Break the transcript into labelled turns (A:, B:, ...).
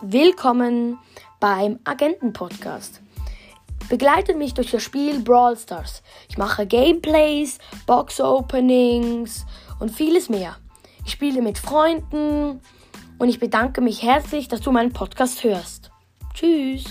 A: Willkommen beim Agenten-Podcast. Begleitet mich durch das Spiel Brawl Stars. Ich mache Gameplays, Box-Openings und vieles mehr. Ich spiele mit Freunden und ich bedanke mich herzlich, dass du meinen Podcast hörst. Tschüss.